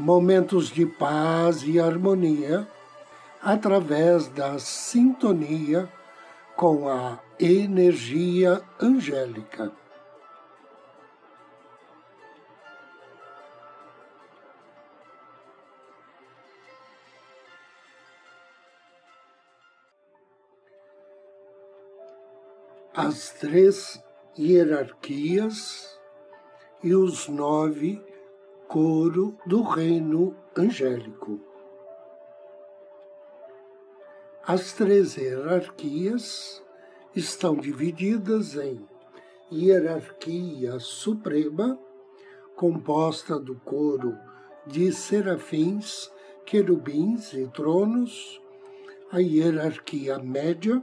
momentos de paz e harmonia através da sintonia com a energia angélica. As três hierarquias e os nove coro do reino angélico. As três hierarquias estão divididas em hierarquia suprema, composta do coro de serafins, querubins e tronos, a hierarquia média,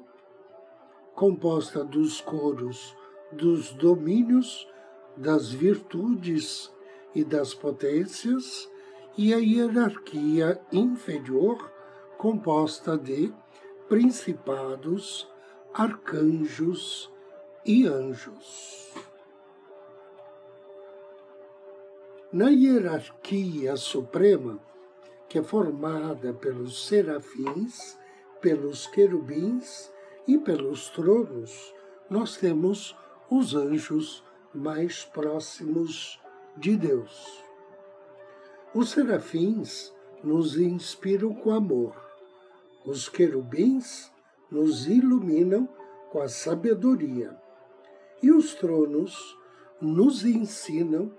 composta dos coros dos domínios, das virtudes e das potências, e a hierarquia inferior, composta de principados, arcanjos e anjos. Na hierarquia suprema, que é formada pelos serafins, pelos querubins e pelos tronos, nós temos os anjos mais próximos de Deus. Os serafins nos inspiram com amor, os querubins nos iluminam com a sabedoria, e os tronos nos ensinam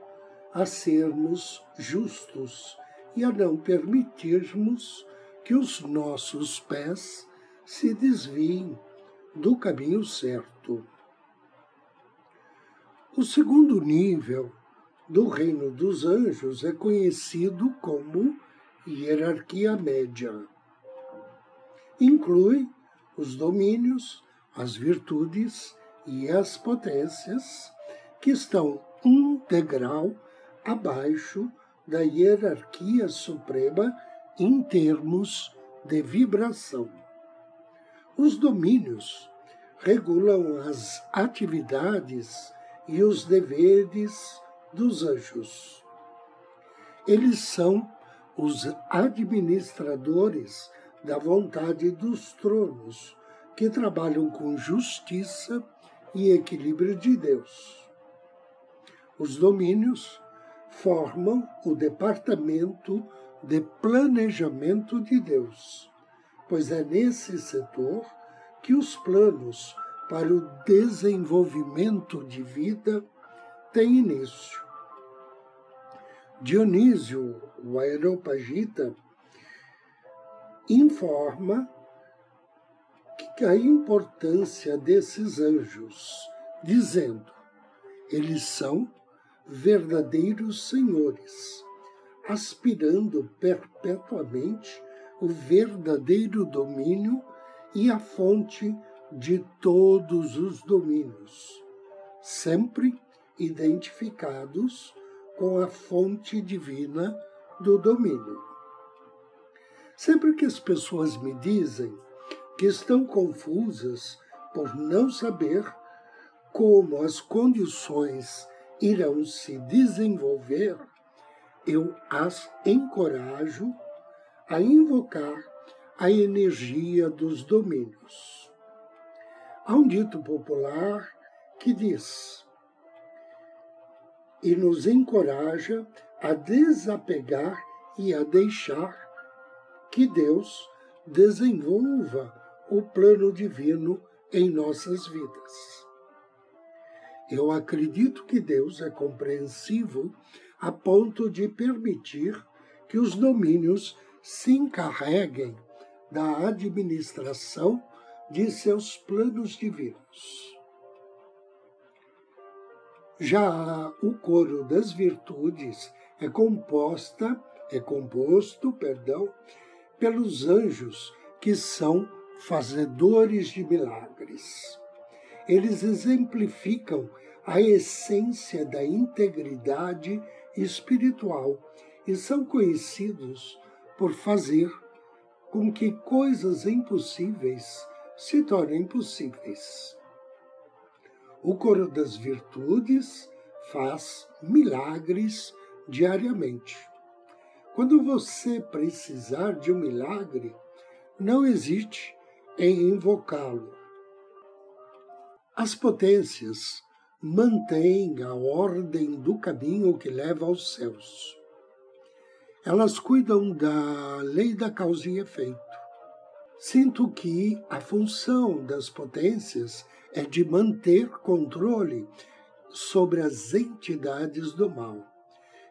a sermos justos e a não permitirmos que os nossos pés se desviem do caminho certo. O segundo nível do reino dos anjos é conhecido como hierarquia média. Inclui os domínios, as virtudes e as potências que estão um degrau abaixo da hierarquia suprema em termos de vibração. Os domínios regulam as atividades e os deveres dos anjos. Eles são os administradores da vontade dos tronos, que trabalham com justiça e equilíbrio de Deus. Os domínios formam o departamento de planejamento de Deus, pois é nesse setor que os planos para o desenvolvimento de vida tem início. Dionísio, o Aeropagita, informa que a importância desses anjos, dizendo: eles são verdadeiros senhores, aspirando perpetuamente o verdadeiro domínio e a fonte de todos os domínios, sempre identificados com a fonte divina do domínio. Sempre que as pessoas me dizem que estão confusas por não saber como as condições irão se desenvolver, eu as encorajo a invocar a energia dos domínios. Há um dito popular que diz: e nos encoraja a desapegar e a deixar que Deus desenvolva o plano divino em nossas vidas. Eu acredito que Deus é compreensivo a ponto de permitir que os domínios se encarreguem da administração de seus planos divinos. Já o coro das virtudes é composta é composto, perdão, pelos anjos que são fazedores de milagres. Eles exemplificam a essência da integridade espiritual e são conhecidos por fazer com que coisas impossíveis se tornem possíveis. O coro das virtudes faz milagres diariamente. Quando você precisar de um milagre, não hesite em invocá-lo. As potências mantêm a ordem do caminho que leva aos céus. Elas cuidam da lei da causa e efeito. Sinto que a função das potências é de manter controle sobre as entidades do mal.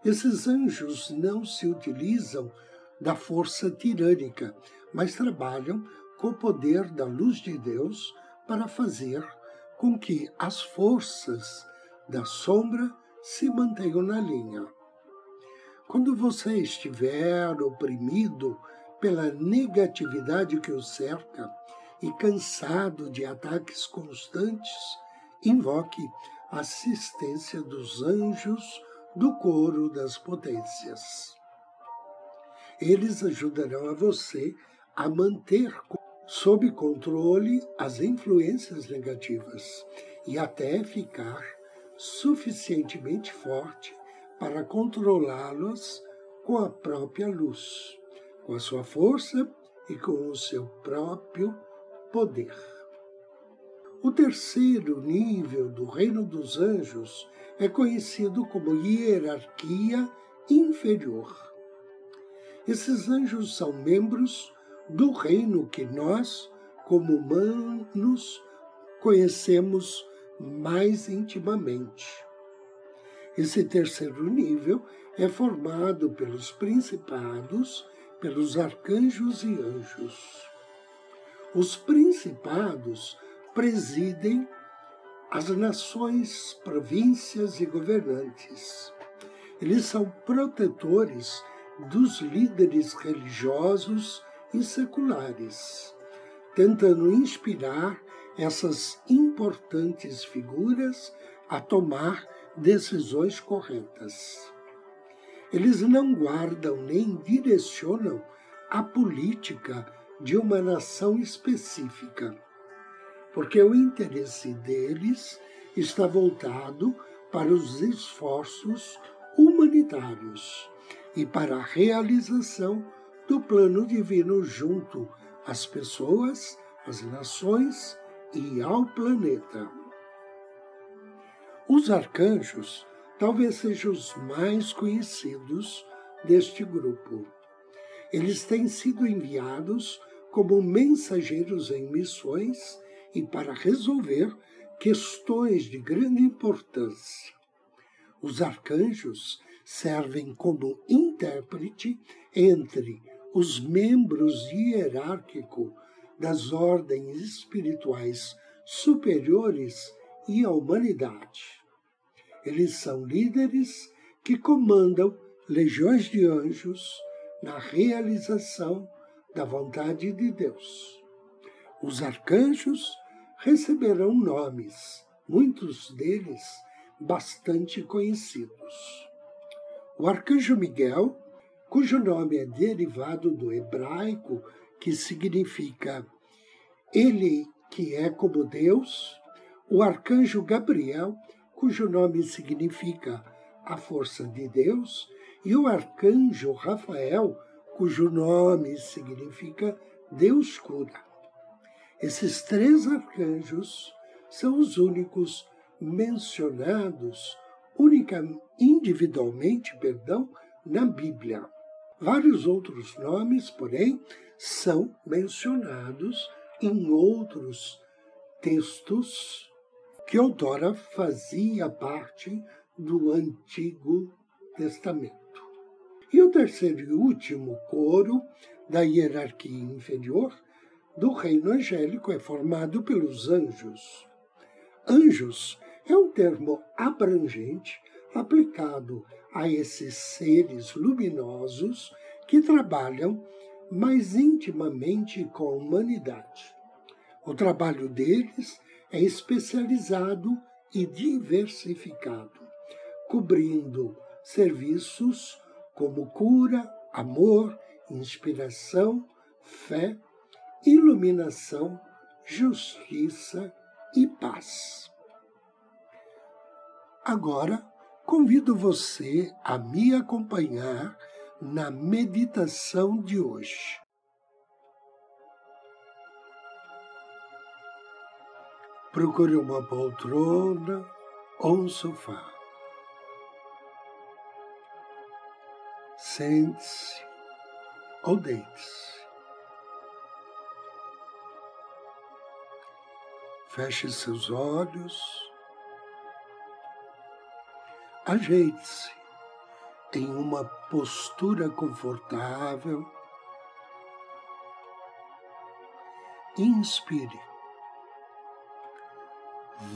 Esses anjos não se utilizam da força tirânica, mas trabalham com o poder da luz de Deus para fazer com que as forças da sombra se mantenham na linha. Quando você estiver oprimido pela negatividade que o cerca e cansado de ataques constantes, invoque a assistência dos anjos do coro das potências. Eles ajudarão a você a manter sob controle as influências negativas e até ficar suficientemente forte para controlá-las com a própria luz, com a sua força e com o seu próprio poder. O terceiro nível do reino dos anjos é conhecido como hierarquia inferior. Esses anjos são membros do reino que nós, como humanos, conhecemos mais intimamente. Esse terceiro nível é formado pelos principados, pelos arcanjos e anjos. Os principados presidem as nações, províncias e governantes. Eles são protetores dos líderes religiosos e seculares, tentando inspirar essas importantes figuras a tomar decisões corretas. Eles não guardam nem direcionam a política de uma nação específica, porque o interesse deles está voltado para os esforços humanitários e para a realização do plano divino junto às pessoas, às nações e ao planeta. Os arcanjos talvez sejam os mais conhecidos deste grupo. Eles têm sido enviados como mensageiros em missões e para resolver questões de grande importância. Os arcanjos servem como intérprete entre os membros hierárquicos das ordens espirituais superiores e a humanidade. Eles são líderes que comandam legiões de anjos na realização da vontade de Deus. Os arcanjos receberão nomes, muitos deles bastante conhecidos. O arcanjo Miguel cujo nome é derivado do hebraico, que significa ele que é como Deus, o arcanjo Gabriel, cujo nome significa a força de Deus, e o arcanjo Rafael, cujo nome significa Deus cura. Esses três arcanjos são os únicos mencionados única, individualmente, perdão, na Bíblia. Vários outros nomes, porém, são mencionados em outros textos que outrora fazia parte do Antigo Testamento. E o terceiro e último coro da hierarquia inferior do reino angélico é formado pelos anjos. Anjos é um termo abrangente aplicado a esses seres luminosos que trabalham mais intimamente com a humanidade. O trabalho deles é especializado e diversificado, cobrindo serviços como cura, amor, inspiração, fé, iluminação, justiça e paz. Agora, convido você a me acompanhar na meditação de hoje. Procure uma poltrona ou um sofá. Sente-se ou deite-se. Feche seus olhos. Ajeite-se em uma postura confortável. Inspire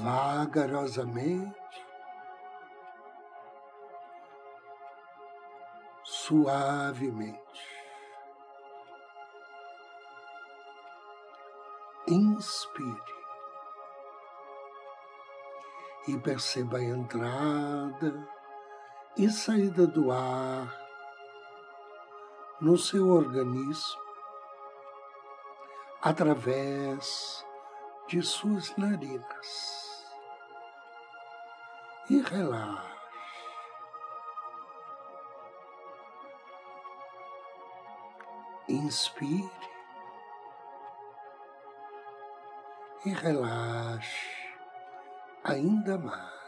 vagarosamente, suavemente. Inspire e perceba a entrada e saída do ar no seu organismo através de suas narinas e relaxe. Inspire e relaxe ainda mais.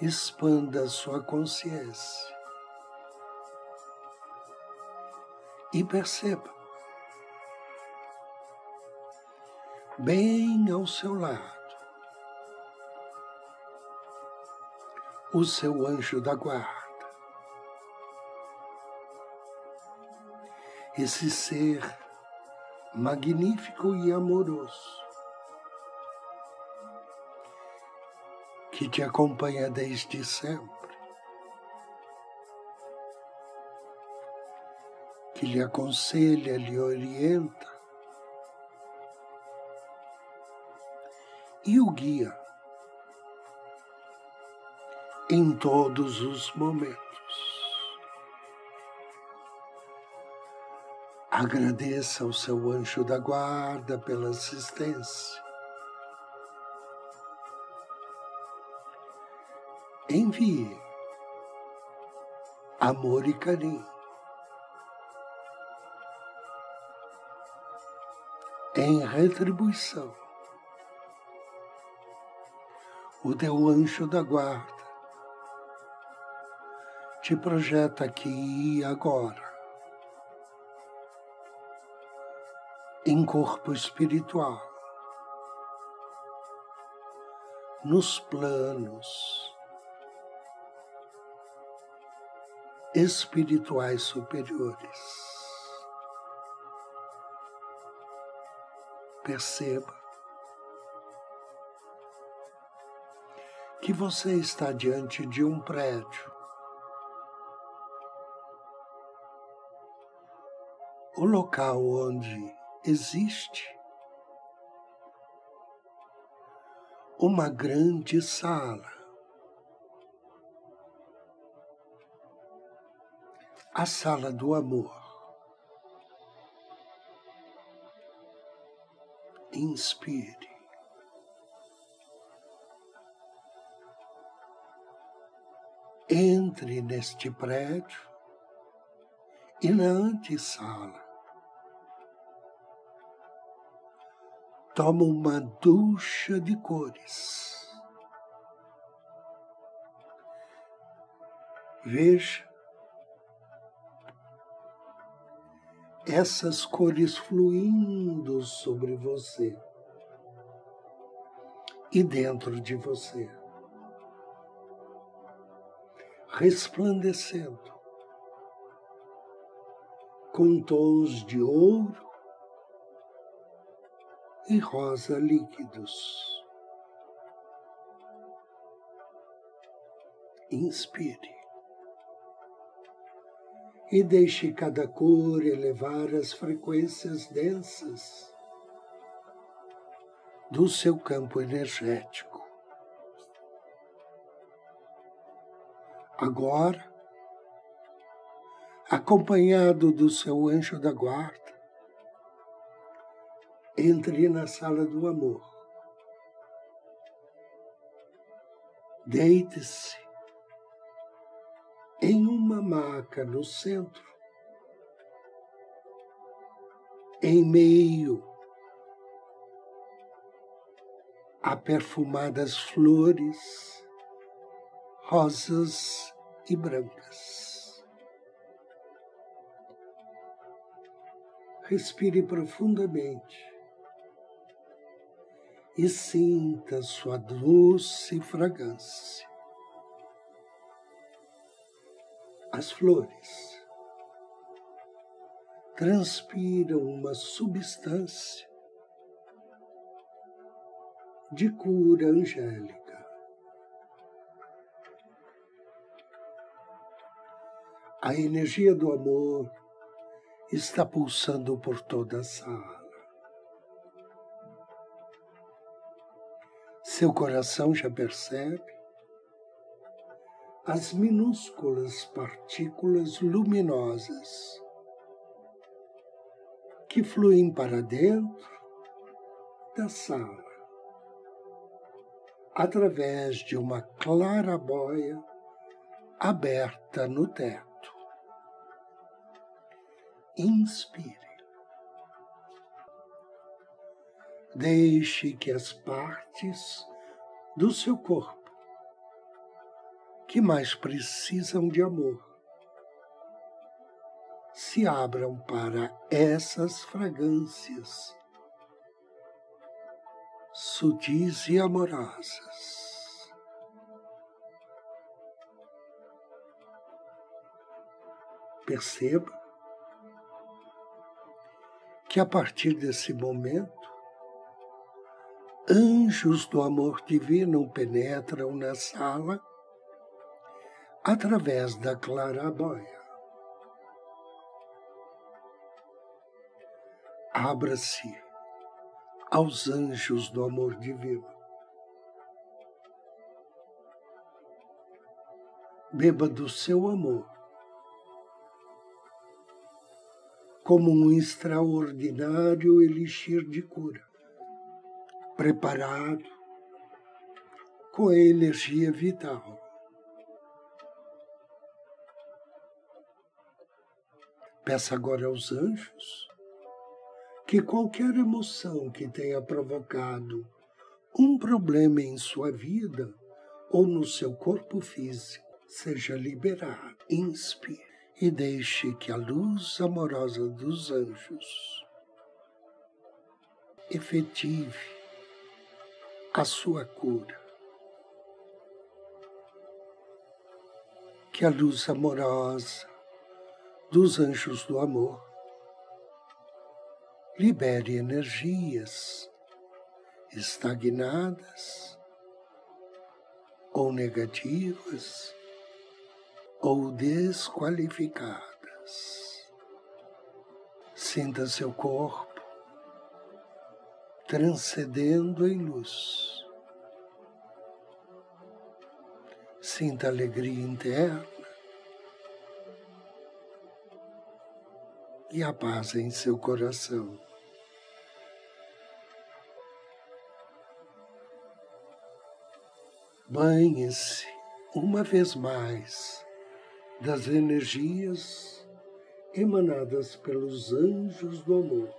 Expanda sua consciência e perceba bem ao seu lado o seu anjo da guarda. Esse ser magnífico e amoroso que te acompanha desde sempre, que lhe aconselha, lhe orienta, e o guia em todos os momentos. Agradeça ao seu anjo da guarda pela assistência. Envie amor e carinho. Em retribuição o teu anjo da guarda te projeta aqui e agora, em corpo espiritual, nos planos espirituais superiores. Perceba que você está diante de um prédio. O local onde existe uma grande sala. A sala do amor. Inspire. Entre neste prédio e na antessala. Toma uma ducha de cores. Veja essas cores fluindo sobre você e dentro de você resplandecendo, com tons de ouro e rosa líquidos. Inspire e deixe cada cor elevar as frequências densas do seu campo energético. Agora, acompanhado do seu anjo da guarda, entre na sala do amor. Deite-se em uma maca no centro, em meio a perfumadas flores, rosas e brancas. Respire profundamente e sinta sua doce fragrância. As flores transpiram uma substância de cura angélica. A energia do amor está pulsando por toda a sala. Seu coração já percebe as minúsculas partículas luminosas que fluem para dentro da sala através de uma clarabóia aberta no teto. Inspire. Deixe que as partes do seu corpo que mais precisam de amor se abram para essas fragrâncias sutis e amorosas. Perceba que a partir desse momento, anjos do amor divino penetram na sala através da clarabóia. Abra-se aos anjos do amor divino. Beba do seu amor como um extraordinário elixir de cura, preparado com a energia vital Peça agora aos anjos que qualquer emoção que tenha provocado um problema em sua vida ou no seu corpo físico seja liberado. Inspire e deixe que a luz amorosa dos anjos efetive a sua cura. Que a luz amorosa dos anjos do amor. Libere energias estagnadas ou negativas ou desqualificadas. Sinta seu corpo transcendendo em luz. Sinta alegria interna e a paz em seu coração. Banhe-se uma vez mais das energias emanadas pelos anjos do amor.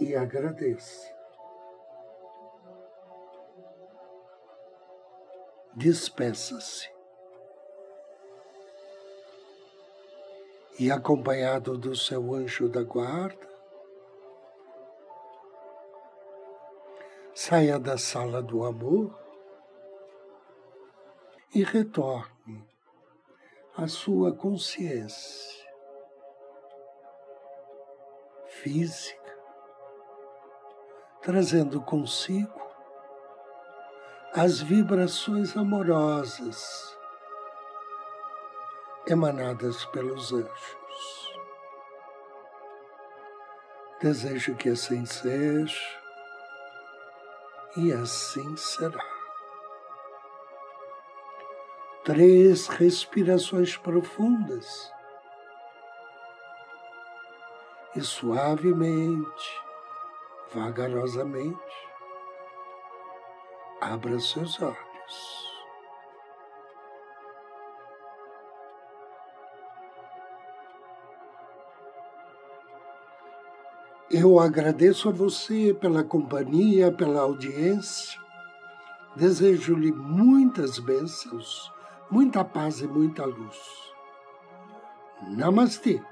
E agradeça. Despeça-se. e acompanhado do seu anjo da guarda, saia da sala do amor e retorne à sua consciência física, trazendo consigo as vibrações amorosas emanadas pelos anjos. Desejo que assim seja e assim será. Três respirações profundas e suavemente, vagarosamente, abra seus olhos. Eu agradeço a você pela companhia, pela audiência. Desejo-lhe muitas bênçãos, muita paz e muita luz. Namastê.